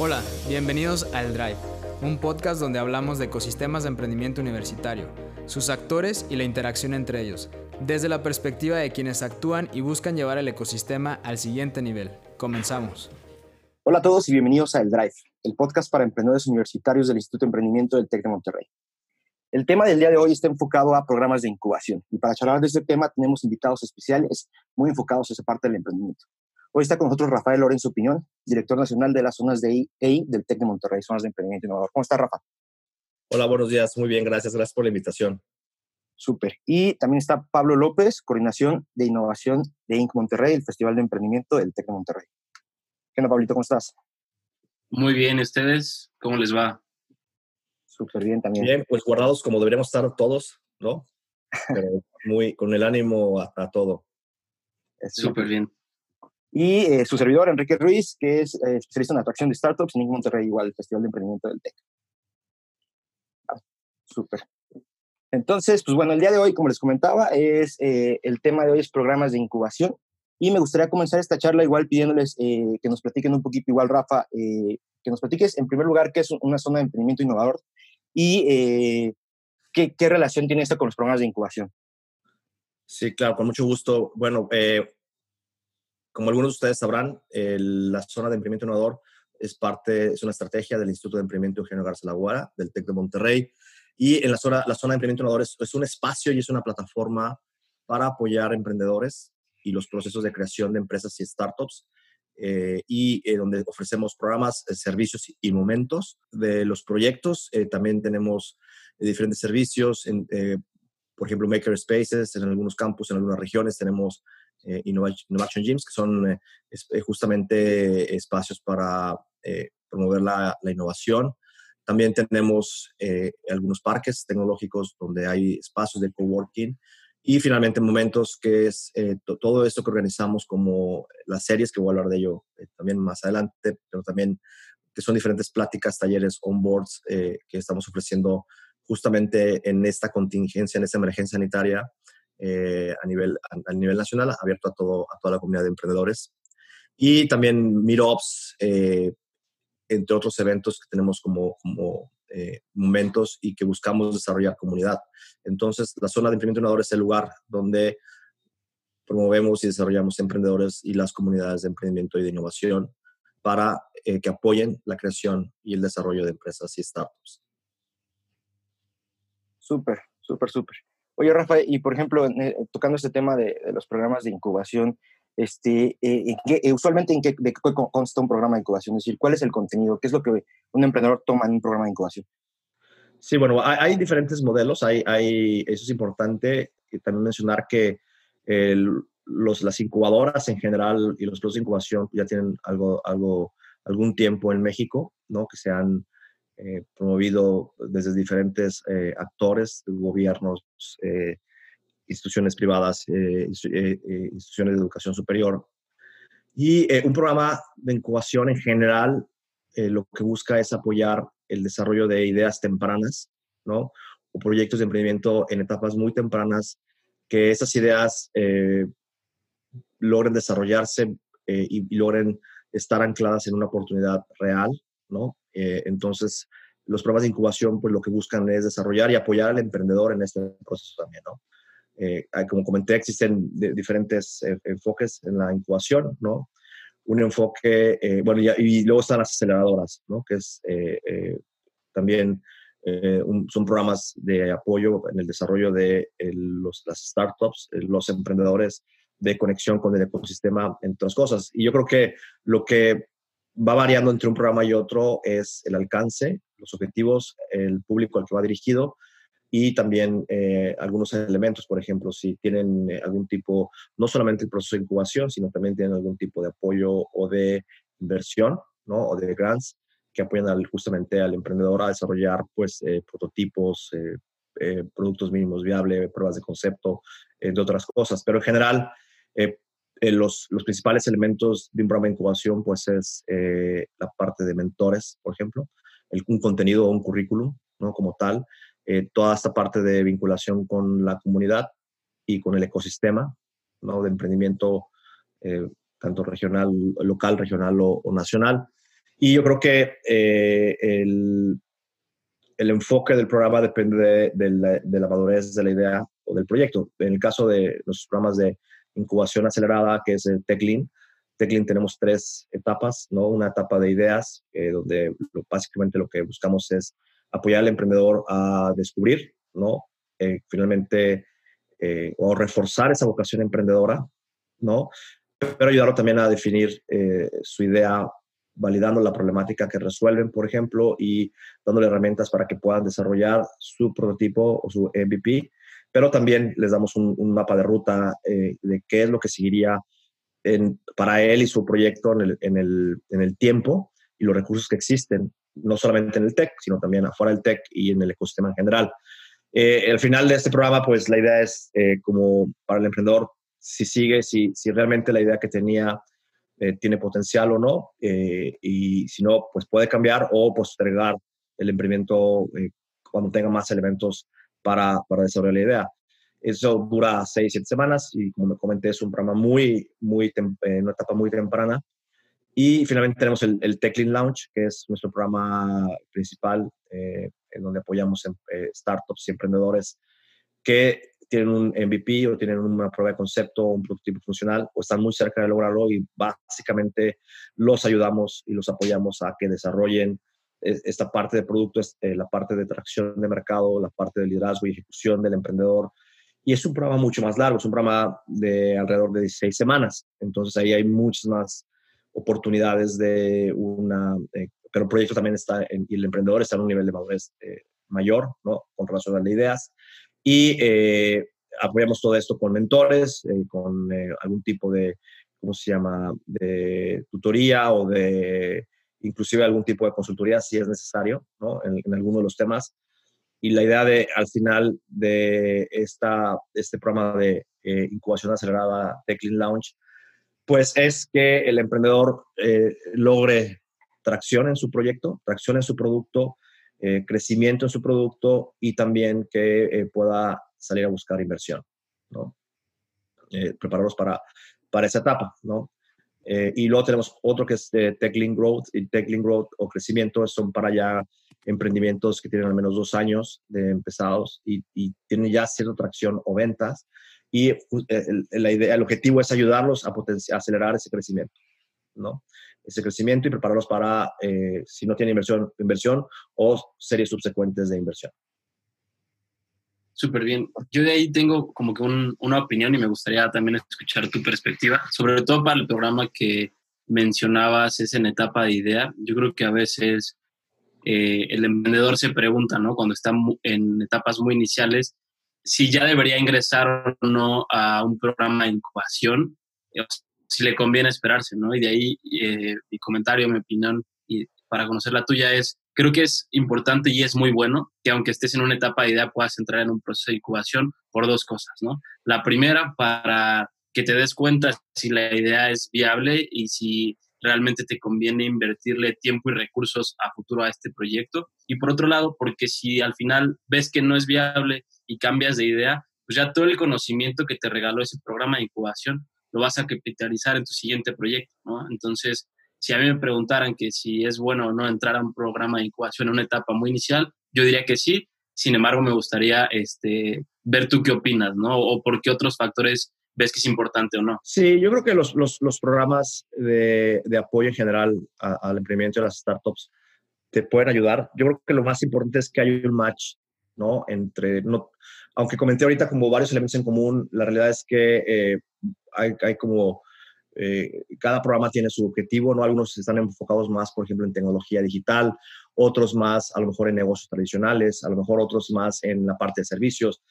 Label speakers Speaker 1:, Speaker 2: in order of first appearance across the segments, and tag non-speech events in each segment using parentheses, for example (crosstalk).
Speaker 1: Hola, bienvenidos al Drive, un podcast donde hablamos de ecosistemas de emprendimiento universitario, sus actores y la interacción entre ellos, desde la perspectiva de quienes actúan y buscan llevar el ecosistema al siguiente nivel. Comenzamos.
Speaker 2: Hola a todos y bienvenidos a El Drive, el podcast para emprendedores universitarios del Instituto de Emprendimiento del TEC de Monterrey. El tema del día de hoy está enfocado a programas de incubación y para charlar de este tema tenemos invitados especiales muy enfocados a esa parte del emprendimiento. Hoy está con nosotros Rafael Lorenzo Piñón, director nacional de las zonas de EI del TEC de Monterrey, zonas de emprendimiento innovador. ¿Cómo está, Rafa?
Speaker 3: Hola, buenos días. Muy bien, gracias. Gracias por la invitación.
Speaker 2: Súper. Y también está Pablo López, coordinación de innovación de Inc. Monterrey, el Festival de Emprendimiento del TEC de Monterrey. ¿Qué onda, Pablito? ¿Cómo estás?
Speaker 4: Muy bien, ¿ustedes? ¿Cómo les va?
Speaker 2: Súper bien también.
Speaker 3: Bien, pues guardados como deberíamos estar todos, ¿no? (laughs) Pero muy con el ánimo a, a todo.
Speaker 4: Súper bien.
Speaker 2: Y eh, su servidor, Enrique Ruiz, que es eh, especialista en atracción de startups en Monterrey, igual, el Festival de Emprendimiento del TEC. Ah, Súper. Entonces, pues bueno, el día de hoy, como les comentaba, es eh, el tema de hoy es programas de incubación. Y me gustaría comenzar esta charla igual pidiéndoles que nos platiquen un poquito, igual Rafa, que nos platiques en primer lugar qué es una zona de emprendimiento innovador y qué, qué relación tiene esto con los programas de incubación.
Speaker 3: Sí, claro, con mucho gusto. Bueno, eh, como algunos de ustedes sabrán, el, la zona de emprendimiento innovador es parte, es una estrategia del Instituto de Emprendimiento Eugenio Garza Laguara, del TEC de Monterrey. Y en la zona, la zona de emprendimiento innovador es, es un espacio y es una plataforma para apoyar emprendedores y los procesos de creación de empresas y startups. Eh, y eh, donde ofrecemos programas, eh, servicios y momentos de los proyectos. Eh, también tenemos eh, diferentes servicios, en, por ejemplo, Maker Spaces en algunos campus, en algunas regiones tenemos eh, Innovation, Gyms, que son eh, es, justamente espacios para eh, promover la, la, innovación. También tenemos algunos parques tecnológicos donde hay espacios de coworking. Y finalmente momentos que es todo esto que organizamos como las series, que voy a hablar de ello también más adelante, pero también que son diferentes pláticas, talleres, onboards que estamos ofreciendo justamente en esta contingencia, en esta emergencia sanitaria, eh, a, nivel, a, nivel nacional, abierto a, todo, a toda la comunidad de emprendedores. Y también Meetups, eh, entre otros eventos que tenemos como, eh, momentos y que buscamos desarrollar comunidad. Entonces, la zona de innovador es el lugar donde promovemos y desarrollamos emprendedores y las comunidades de emprendimiento y de innovación para eh, que apoyen la creación y el desarrollo de empresas y startups.
Speaker 2: Súper, súper, súper. Oye, Rafa, y por ejemplo, eh, tocando este tema de, los programas de incubación, este, eh, eh, usualmente en qué, de qué consta un programa de incubación, es decir, cuál es el contenido, qué es lo que un emprendedor toma en un programa de incubación.
Speaker 3: Sí, bueno, hay, diferentes modelos, hay, hay, eso es importante también mencionar que los, las incubadoras en general y los procesos de incubación ya tienen algo, algo, algún tiempo en México, ¿no? Que se han eh, promovido desde diferentes eh, actores, gobiernos, eh, instituciones privadas, instituciones de educación superior. Y un programa de incubación en general lo que busca es apoyar el desarrollo de ideas tempranas, ¿no? O proyectos de emprendimiento en etapas muy tempranas, que esas ideas logren desarrollarse y logren estar ancladas en una oportunidad real, ¿no? Eh, entonces, los programas de incubación, pues lo que buscan es desarrollar y apoyar al emprendedor en este proceso también, ¿no? Eh, como comenté, existen diferentes eh, enfoques en la incubación, ¿no? Un enfoque, eh, bueno, y, y, luego están las aceleradoras, ¿no? Que es también son programas de apoyo en el desarrollo de las startups, los emprendedores de conexión con el ecosistema, entre otras cosas. Y yo creo que lo que va variando entre un programa y otro es el alcance, los objetivos, el público al que va dirigido y también eh, algunos elementos, por ejemplo, si tienen eh, algún tipo, no solamente el proceso de incubación, sino también tienen algún tipo de apoyo o de inversión, ¿no? O de grants que apoyan justamente al emprendedor a desarrollar, pues, eh, prototipos, productos mínimos viables, pruebas de concepto, entre otras cosas. Pero en general, eh, los, los, principales elementos de un programa de incubación pues es eh, la parte de mentores, por ejemplo, el, un contenido o un currículum, ¿no? Como tal, eh, toda esta parte de vinculación con la comunidad y con el ecosistema, ¿no? De emprendimiento tanto regional, local, regional o, o, nacional. Y yo creo que eh, el, el, enfoque del programa depende de, la, de, la, madurez de la idea o del proyecto. En el caso de los programas de incubación acelerada, que es el TechLean, TechLean tenemos tres etapas, ¿no? Una etapa de ideas, eh, donde básicamente lo que buscamos es apoyar al emprendedor a descubrir, ¿no? Eh, finalmente, eh, o reforzar esa vocación emprendedora, ¿no? Pero ayudarlo también a definir su idea, validando la problemática que resuelven, por ejemplo, y dándole herramientas para que puedan desarrollar su prototipo o su MVP, pero también les damos un, un mapa de ruta de qué es lo que seguiría para él y su proyecto en el, en, el, en el tiempo y los recursos que existen, no solamente en el tech, sino también afuera del tech y en el ecosistema en general. Eh, al final de este programa, pues la idea es eh, como para el emprendedor, si sigue, si, si realmente la idea que tenía eh, tiene potencial o no, y si no, pues puede cambiar o postergar el emprendimiento cuando tenga más elementos para, para desarrollar la idea. Eso dura seis, siete semanas y como me comenté es un programa muy, muy, en una etapa muy temprana. Y finalmente tenemos el, el TechLean Launch, que es nuestro programa principal eh, en donde apoyamos en, eh, startups y emprendedores que tienen un MVP o tienen una prueba de concepto un prototipo funcional o están muy cerca de lograrlo y básicamente los ayudamos y los apoyamos a que desarrollen eh, esta parte de producto, la parte de tracción de mercado, la parte de liderazgo y ejecución del emprendedor, y es un programa mucho más largo, es un programa de alrededor de 16 semanas. Entonces ahí hay muchas más oportunidades de una, eh, pero el proyecto también está, y el emprendedor está en un nivel de madurez eh, mayor, ¿no? Con relación a las ideas. Y eh, apoyamos todo esto con mentores, con algún tipo de, ¿cómo se llama?, de tutoría o de inclusive algún tipo de consultoría si es necesario, ¿no? En, en alguno de los temas y la idea de, al final de esta, este programa de eh, incubación acelerada de Clean Launch, pues es que el emprendedor eh, logre tracción en su proyecto, tracción en su producto, eh, crecimiento en su producto y también que pueda salir a buscar inversión, ¿no? prepararlos para, para esa etapa, ¿no? Y luego tenemos otro que es Tech Link Growth y Tech Link Growth o crecimiento son para ya emprendimientos que tienen al menos dos años de empezados y, tienen ya cierta tracción o ventas. Y eh, el, la idea, el objetivo es ayudarlos a, acelerar ese crecimiento, ¿no? Ese crecimiento y prepararlos para, eh, si no tienen inversión, inversión o series subsecuentes de inversión.
Speaker 4: Súper bien. Yo de ahí tengo como que una opinión y me gustaría también escuchar tu perspectiva, sobre todo para el programa que mencionabas, es en etapa de idea. Yo creo que a veces eh, el emprendedor se pregunta, ¿no? Cuando está en etapas muy iniciales, si ya debería ingresar o no a un programa de incubación, eh, si le conviene esperarse, ¿no? Y de ahí eh, mi comentario, mi opinión, y para conocer la tuya es, creo que es importante y es muy bueno que aunque estés en una etapa de idea puedas entrar en un proceso de incubación por dos cosas, ¿no? La primera, para que te des cuenta si la idea es viable y si realmente te conviene invertirle tiempo y recursos a futuro a este proyecto. Y por otro lado, porque si al final ves que no es viable y cambias de idea, pues ya todo el conocimiento que te regaló ese programa de incubación lo vas a capitalizar en tu siguiente proyecto, ¿no? Entonces, si a mí me preguntaran que si es bueno o no entrar a un programa de incubación en una etapa muy inicial, yo diría que sí. Sin embargo, me gustaría este, ver tú qué opinas, ¿no? O por qué otros factores ves que es importante o no.
Speaker 3: Sí, yo creo que los, los, los programas de, de, apoyo en general al emprendimiento de las startups te pueden ayudar. Yo creo que lo más importante es que hay un match, ¿no? Entre, no, aunque comenté ahorita como varios elementos en común, la realidad es que eh, hay, hay, como, eh, cada programa tiene su objetivo, ¿no? Algunos están enfocados más, por ejemplo, en tecnología digital, otros más a lo mejor en negocios tradicionales, a lo mejor otros más en la parte de servicios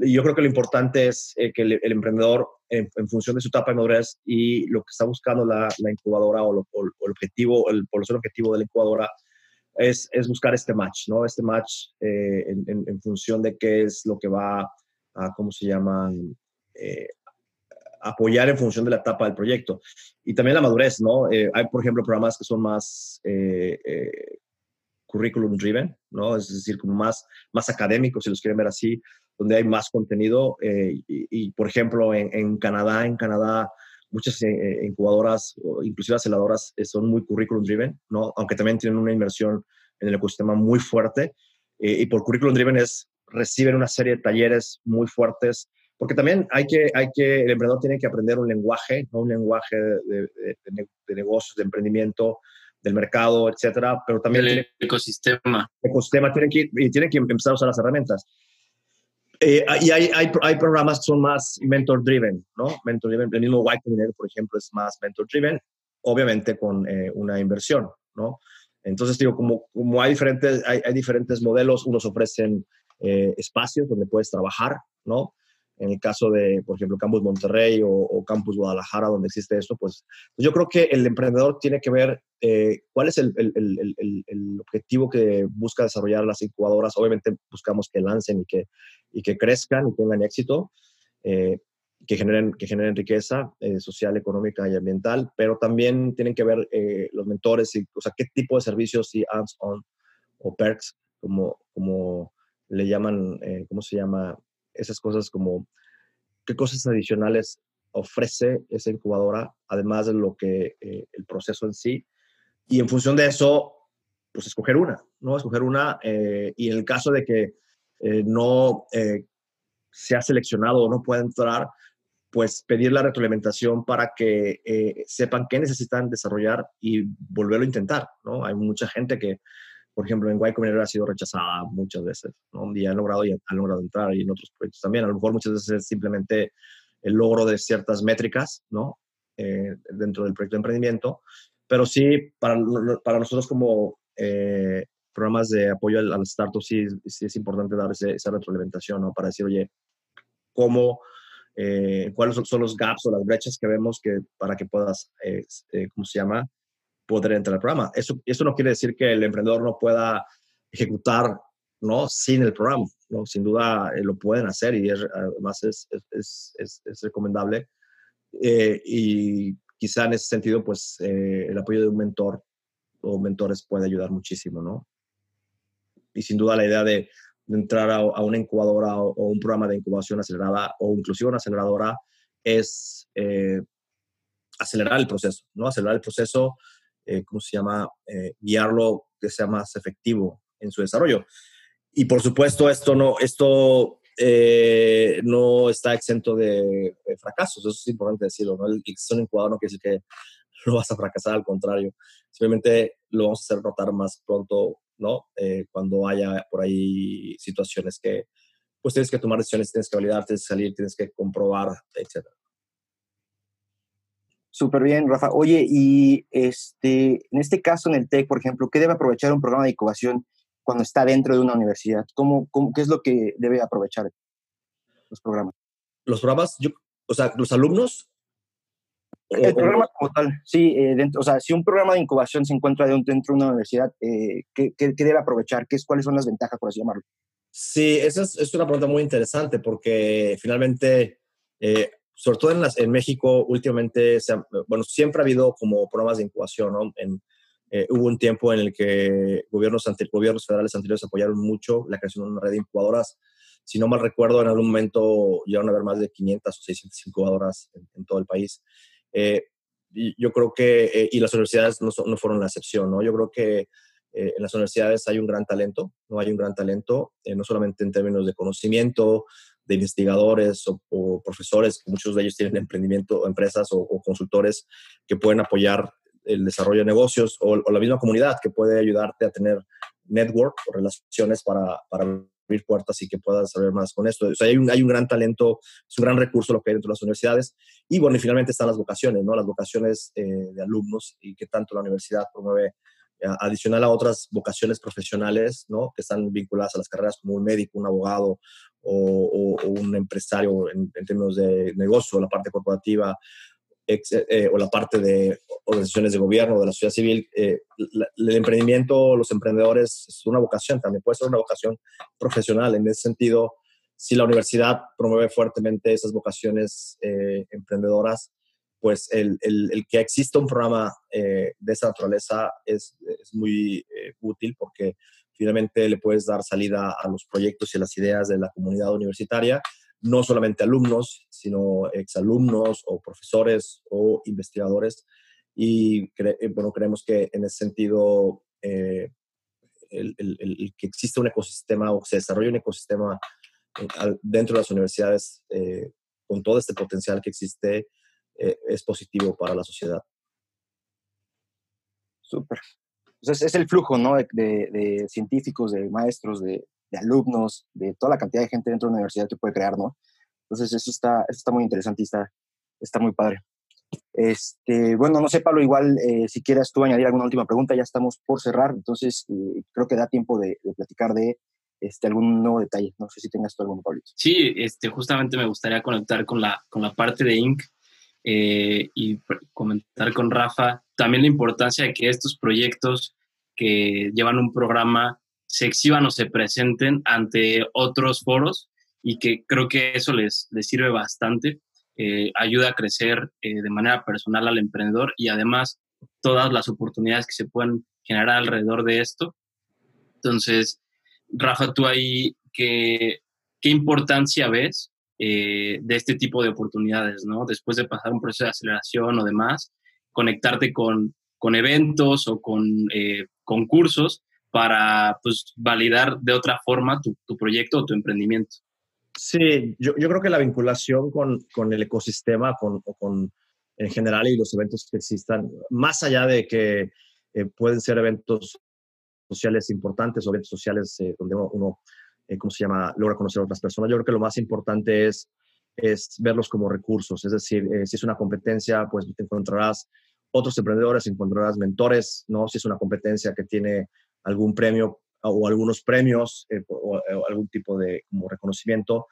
Speaker 3: yo creo que lo importante es eh, que el, emprendedor, en, función de su etapa de madurez y lo que está buscando la, incubadora o, el objetivo, el población objetivo de la incubadora, es, es buscar este match, ¿no? Este match eh, en, función de qué es lo que va a, ¿cómo se llama? Eh, apoyar en función de la etapa del proyecto. Y también la madurez, ¿no? hay, por ejemplo, programas que son más curriculum driven, ¿no? Es decir, como más, más académicos, si los quieren ver así, donde hay más contenido. Eh, y, por ejemplo, en, Canadá, en Canadá, muchas incubadoras, inclusive aceleradoras, son muy curriculum driven, ¿no? Aunque también tienen una inversión en el ecosistema muy fuerte. y por curriculum driven es, reciben una serie de talleres muy fuertes, porque también hay que, hay que, el emprendedor tiene que aprender un lenguaje, ¿no? un lenguaje de, de, negocios, de emprendimiento, del mercado, etcétera, pero también...
Speaker 4: El ecosistema.
Speaker 3: El ecosistema tiene que, y tiene que empezar a usar las herramientas. Eh, y hay, hay, hay, programas que son más mentor-driven, ¿no? Mentor-driven. El mismo Y Combinator, por ejemplo, es más mentor-driven, obviamente con eh, una inversión, ¿no? Entonces, digo, como, como hay, diferentes, hay, hay diferentes modelos, unos ofrecen eh, espacios donde puedes trabajar, ¿no? En el caso de, por ejemplo, Campus Monterrey o, Campus Guadalajara, donde existe eso, pues, yo creo que el emprendedor tiene que ver cuál es el, el, el, objetivo que busca desarrollar las incubadoras. Obviamente buscamos que lancen y que y que crezcan y tengan éxito, eh, que, generen, que generen riqueza eh, social, económica y ambiental, pero también tienen que ver eh, los mentores, y, o sea, qué tipo de servicios y hands-on o perks, como, como le llaman, ¿cómo se llama? Esas cosas como, qué cosas adicionales ofrece esa incubadora, además de lo que el proceso en sí. Y en función de eso, pues escoger una, ¿no? Escoger una. y en el caso de que eh, no eh, se ha seleccionado o no puede entrar, pues pedir la retroalimentación para que eh, sepan qué necesitan desarrollar y volverlo a intentar, ¿no? Hay mucha gente que, por ejemplo, en Y Combinator ha sido rechazada muchas veces, ¿no? Y han logrado, y han logrado entrar y en otros proyectos también. A lo mejor muchas veces es simplemente el logro de ciertas métricas, ¿no? dentro del proyecto de emprendimiento, pero sí, para, para nosotros como programas de apoyo al, al startup, sí, sí, es importante dar esa retroalimentación, ¿no? Para decir, oye, ¿cómo, eh, cuáles son los gaps o las brechas que vemos que, para que puedas, eh, eh, ¿cómo se llama?, poder entrar al programa. Eso, eso no quiere decir que el emprendedor no pueda ejecutar, ¿no?, sin el programa, ¿no? Sin duda lo pueden hacer y además es, es, es, es recomendable. y quizá en ese sentido, pues, el apoyo de un mentor o mentores puede ayudar muchísimo, ¿no? y sin duda la idea de, entrar a, una incubadora o, un programa de incubación acelerada o inclusive una aceleradora es eh, acelerar el proceso, ¿no? Acelerar el proceso, eh, ¿cómo se llama? Eh, guiarlo que sea más efectivo en su desarrollo. Y por supuesto, esto no, esto no está exento de, fracasos, eso es importante decirlo, ¿no? El que es un incubador no quiere decir que (laughs) lo vas a fracasar, al contrario, simplemente lo vamos a hacer notar más pronto ¿no? Eh, cuando haya por ahí situaciones que pues tienes que tomar decisiones, tienes que validar, tienes que salir, tienes que comprobar, etc.
Speaker 2: Súper bien, Rafa. Oye, y este, en este caso en el TEC, por ejemplo, ¿qué debe aprovechar un programa de incubación cuando está dentro de una universidad? ¿Cómo, cómo, ¿Qué es lo que debe aprovechar los programas?
Speaker 3: Los programas, yo, o sea, los alumnos
Speaker 2: el programa como tal, sí, eh, dentro, o sea, si un programa de incubación se encuentra dentro de una universidad, eh, ¿qué, ¿qué, debe aprovechar? ¿Qué, ¿Cuáles son las ventajas, por así llamarlo?
Speaker 3: Sí, esa es, es una pregunta muy interesante porque finalmente, eh, sobre todo en, las, en México, últimamente, bueno, siempre ha habido como programas de incubación, ¿no? En, hubo un tiempo en el que gobiernos, gobiernos federales anteriores apoyaron mucho la creación de una red de incubadoras. Si no mal recuerdo, en algún momento llegaron a haber más de 500 o 600 incubadoras en, en todo el país. Eh, yo creo que, eh, y las universidades no, no, fueron la excepción, ¿no? Yo creo que eh, en las universidades hay un gran talento, ¿no? Hay un gran talento, no solamente en términos de conocimiento, de investigadores o, profesores, muchos de ellos tienen emprendimiento, empresas o, consultores que pueden apoyar el desarrollo de negocios o, la misma comunidad que puede ayudarte a tener network o relaciones para, para abrir puertas y que puedas saber más con esto. O sea, hay un, hay un gran talento, es un gran recurso lo que hay dentro de las universidades. Y bueno, y finalmente están las vocaciones, ¿no? Las vocaciones eh, de alumnos y que tanto la universidad promueve adicional a otras vocaciones profesionales, ¿no? Que están vinculadas a las carreras como un médico, un abogado o, un empresario en, términos de negocio, la parte corporativa, eh, o la parte de organizaciones de gobierno, de la sociedad civil, eh, el emprendimiento, los emprendedores es una vocación también, puede ser una vocación profesional. En ese sentido, si la universidad promueve fuertemente esas vocaciones eh, emprendedoras, pues el, el, que exista un programa de esa naturaleza es, es muy útil porque finalmente le puedes dar salida a los proyectos y las ideas de la comunidad universitaria no solamente alumnos, sino exalumnos o profesores o investigadores. Y bueno, creemos que en ese sentido, el, que existe un ecosistema o se desarrolle un ecosistema dentro de las universidades con todo este potencial que existe es positivo para la sociedad.
Speaker 2: Súper. Pues es, el flujo, ¿no? De, científicos, de maestros, de, alumnos, de toda la cantidad de gente dentro de la universidad que puede crear, ¿no? Entonces, eso está, eso está muy interesante y está, está muy padre. Este, bueno, no sé, Pablo, igual eh, si quieras tú añadir alguna última pregunta, ya estamos por cerrar, entonces eh, creo que da tiempo de, platicar de este, algún nuevo detalle. No sé si tengas tú alguno, Pablo.
Speaker 4: Sí, este, justamente me gustaría conectar con la, con la parte de Inc. Eh, y comentar con Rafa también la importancia de que estos proyectos que llevan un programa se exhiban o se presenten ante otros foros y que creo que eso les, les sirve bastante, eh, ayuda a crecer eh, de manera personal al emprendedor y además todas las oportunidades que se pueden generar alrededor de esto. Entonces, Rafa, tú ahí, ¿qué, qué importancia ves eh, de este tipo de oportunidades, ¿no? Después de pasar un proceso de aceleración o demás, conectarte con, con eventos o con eh, concursos para pues, validar de otra forma tu, proyecto o tu emprendimiento.
Speaker 3: Sí, yo, yo, creo que la vinculación con, con el ecosistema, con, con, en general y los eventos que existan, más allá de que eh, pueden ser eventos sociales importantes o eventos sociales donde uno eh, ¿cómo se llama?, logra conocer a otras personas. Yo creo que lo más importante es, es verlos como recursos, es decir, eh, si es una competencia, pues te encontrarás otros emprendedores, encontrarás mentores, ¿no? Si es una competencia que tiene algún premio o algunos premios eh, o, algún tipo de como reconocimiento,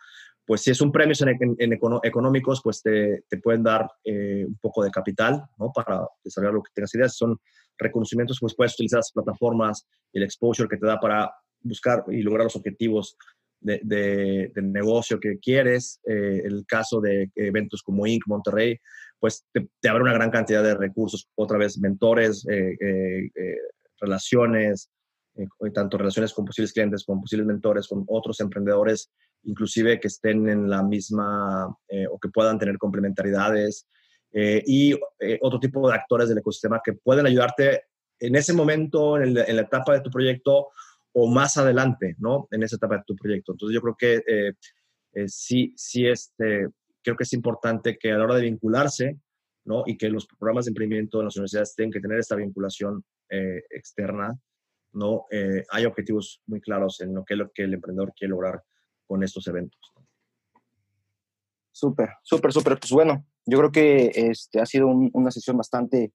Speaker 3: pues si es un premio en, económicos, pues te, te pueden dar un poco de capital, ¿no? Para desarrollar lo que tengas ideas. Si son reconocimientos, pues puedes utilizar las plataformas el exposure que te da para buscar y lograr los objetivos de, de, negocio que quieres. Eh, el caso de eventos como Inc. Monterrey, pues te, abre una gran cantidad de recursos, otra vez mentores, eh, eh, relaciones, tanto relaciones con posibles clientes, con posibles mentores, con otros emprendedores, inclusive que estén en la misma o que puedan tener complementariedades. y otro tipo de actores del ecosistema que pueden ayudarte en ese momento, en, en la etapa de tu proyecto, o más adelante, ¿no? En esa etapa de tu proyecto. Entonces yo creo que eh, eh, sí, sí, este, creo que es importante que a la hora de vincularse, ¿no? Y que los programas de emprendimiento en las universidades tengan que tener esta vinculación eh, externa, ¿no? hay objetivos muy claros en lo que, lo que el emprendedor quiere lograr con estos eventos.
Speaker 2: Súper, súper, súper. Pues bueno, yo creo que este, ha sido una sesión bastante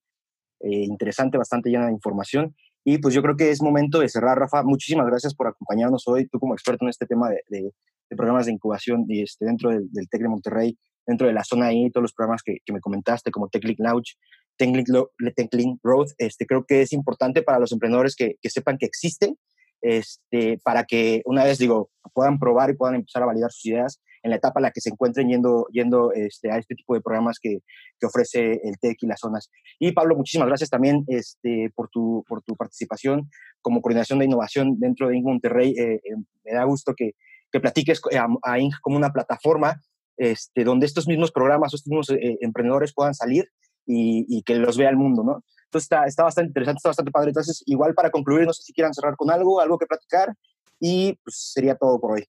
Speaker 2: interesante, bastante llena de información. Y pues yo creo que es momento de cerrar, Rafa. Muchísimas gracias por acompañarnos hoy, tú como experto en este tema de, programas de incubación y este, dentro del, del, TEC de Monterrey, dentro de la zona ahí, todos los programas que, me comentaste, como TechLink Launch, TechLink, Growth, este, creo que es importante para los emprendedores que, que sepan que existen, este, para que una vez, digo, puedan probar y puedan empezar a validar sus ideas en la etapa en la que se encuentren yendo, yendo este, a este tipo de programas que, que, ofrece el TEC y las zonas. Y Pablo, muchísimas gracias también este, por, tu, por tu participación como coordinación de innovación dentro de Inc. Monterrey. Eh, eh, me da gusto que, que platiques a, a, Inc. como una plataforma este, donde estos mismos programas, estos mismos eh, emprendedores puedan salir y, y, que los vea el mundo, ¿no? Entonces está, está bastante interesante, está bastante padre. Entonces, igual para concluir, no sé si quieran cerrar con algo, algo que platicar y pues sería todo por hoy.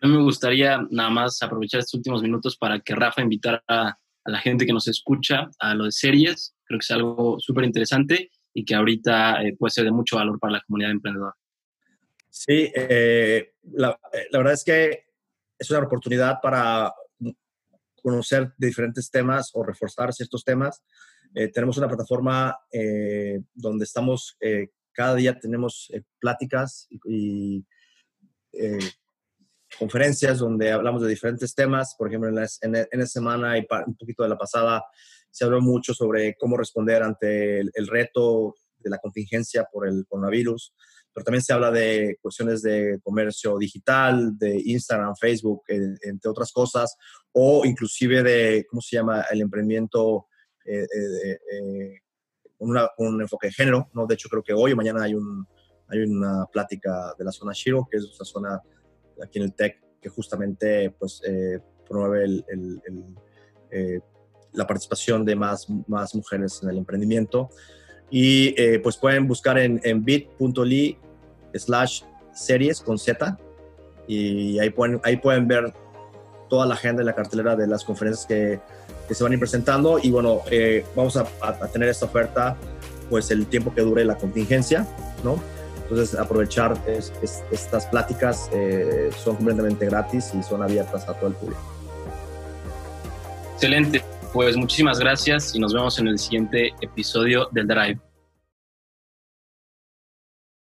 Speaker 4: A me gustaría nada más aprovechar estos últimos minutos para que Rafa invitara a, la gente que nos escucha a lo de series. Creo que es algo súper interesante y que ahorita eh, puede ser de mucho valor para la comunidad emprendedora.
Speaker 3: Sí, eh, la, eh, la, verdad es que es una oportunidad para conocer diferentes temas o reforzar ciertos temas. tenemos una plataforma donde estamos, cada día tenemos pláticas y conferencias donde hablamos de diferentes temas. Por ejemplo, en la, en, semana y un poquito de la pasada se habló mucho sobre cómo responder ante el, reto de la contingencia por el coronavirus, pero también se habla de cuestiones de comercio digital, de Instagram, Facebook, entre otras cosas, o inclusive de, ¿cómo se llama?, el emprendimiento eh, eh, eh, con, un enfoque de género, ¿no? De hecho, creo que hoy o mañana hay, un, hay una plática de la zona Shiro, que es una zona aquí en el TEC, que justamente pues, promueve el, la participación de más, más mujeres en el emprendimiento. Y pues pueden buscar en, en bit.ly slash series con Z y ahí pueden, ahí pueden ver toda la agenda y la cartelera de las conferencias que, que se van a ir presentando y bueno, eh, vamos a, a, tener esta oferta pues el tiempo que dure la contingencia, ¿no? Entonces aprovechar estas pláticas eh, son completamente gratis y son abiertas a todo el público.
Speaker 4: Excelente, pues muchísimas gracias y nos vemos en el siguiente episodio del Drive.